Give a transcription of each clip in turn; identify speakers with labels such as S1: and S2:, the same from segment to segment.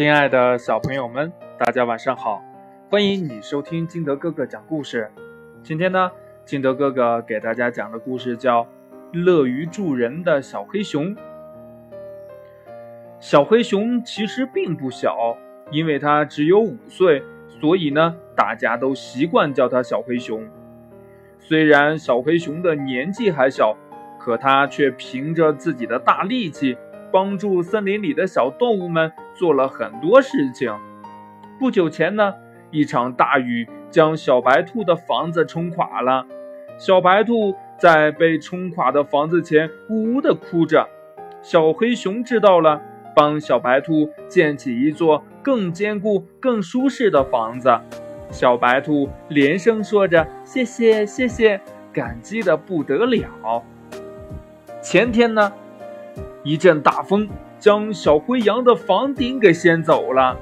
S1: 亲爱的小朋友们，大家晚上好！欢迎你收听金德哥哥讲故事。今天呢，金德哥哥给大家讲的故事叫《乐于助人的小黑熊》。小黑熊其实并不小，因为它只有五岁，所以呢，大家都习惯叫它小黑熊。虽然小黑熊的年纪还小，可它却凭着自己的大力气。帮助森林里的小动物们做了很多事情。不久前呢，一场大雨将小白兔的房子冲垮了。小白兔在被冲垮的房子前呜呜地哭着。小黑熊知道了，帮小白兔建起一座更坚固、更舒适的房子。小白兔连声说着“谢谢，谢谢”，感激的不得了。前天呢？一阵大风将小灰羊的房顶给掀走了，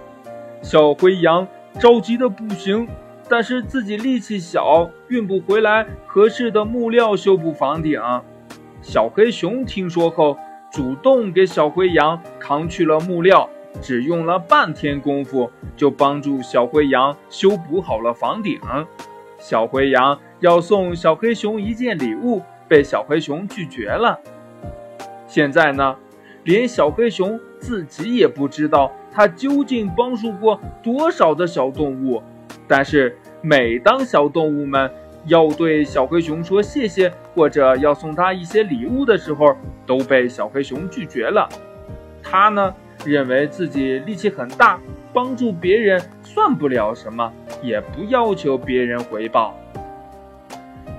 S1: 小灰羊着急的不行，但是自己力气小，运不回来合适的木料修补房顶。小黑熊听说后，主动给小灰羊扛去了木料，只用了半天功夫，就帮助小灰羊修补好了房顶。小灰羊要送小黑熊一件礼物，被小黑熊拒绝了。现在呢，连小黑熊自己也不知道他究竟帮助过多少的小动物。但是每当小动物们要对小黑熊说谢谢，或者要送他一些礼物的时候，都被小黑熊拒绝了。他呢，认为自己力气很大，帮助别人算不了什么，也不要求别人回报。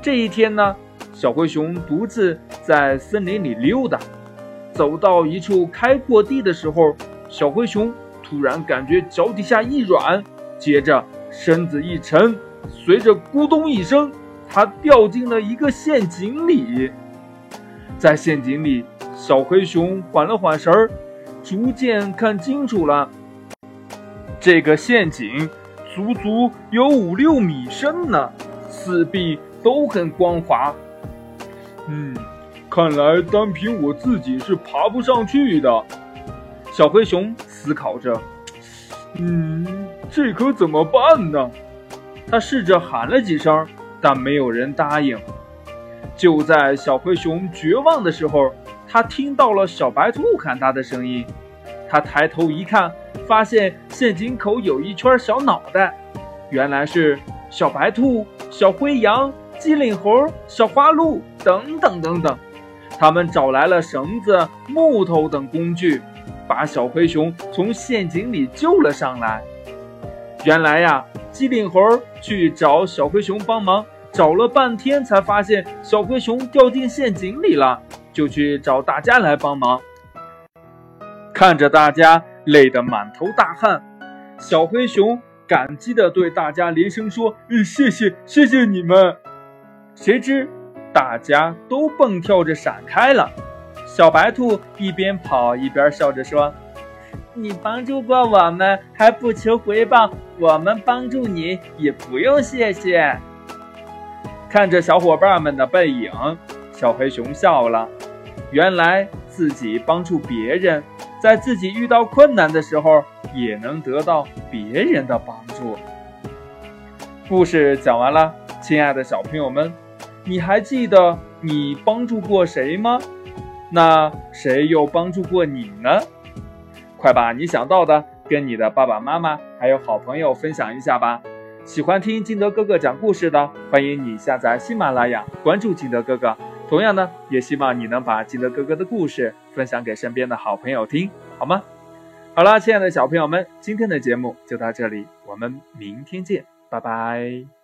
S1: 这一天呢，小灰熊独自在森林里溜达。走到一处开阔地的时候，小灰熊突然感觉脚底下一软，接着身子一沉，随着咕咚一声，它掉进了一个陷阱里。在陷阱里，小黑熊缓了缓神儿，逐渐看清楚了，这个陷阱足足有五六米深呢，四壁都很光滑。嗯。看来单凭我自己是爬不上去的，小灰熊思考着。嗯，这可怎么办呢？他试着喊了几声，但没有人答应。就在小灰熊绝望的时候，他听到了小白兔喊他的声音。他抬头一看，发现陷阱口有一圈小脑袋，原来是小白兔、小灰羊、机灵猴、小花鹿等等等等。他们找来了绳子、木头等工具，把小灰熊从陷阱里救了上来。原来呀，机灵猴去找小灰熊帮忙，找了半天才发现小灰熊掉进陷阱里了，就去找大家来帮忙。看着大家累得满头大汗，小灰熊感激地对大家连声说：“，谢谢，谢谢你们。”谁知。大家都蹦跳着闪开了，小白兔一边跑一边笑着说：“你帮助过我们，还不求回报，我们帮助你也不用谢谢。”看着小伙伴们的背影，小黑熊笑了。原来自己帮助别人，在自己遇到困难的时候，也能得到别人的帮助。故事讲完了，亲爱的小朋友们。你还记得你帮助过谁吗？那谁又帮助过你呢？快把你想到的跟你的爸爸妈妈还有好朋友分享一下吧。喜欢听金德哥哥讲故事的，欢迎你下载喜马拉雅，关注金德哥哥。同样呢，也希望你能把金德哥哥的故事分享给身边的好朋友听，好吗？好了，亲爱的小朋友们，今天的节目就到这里，我们明天见，拜拜。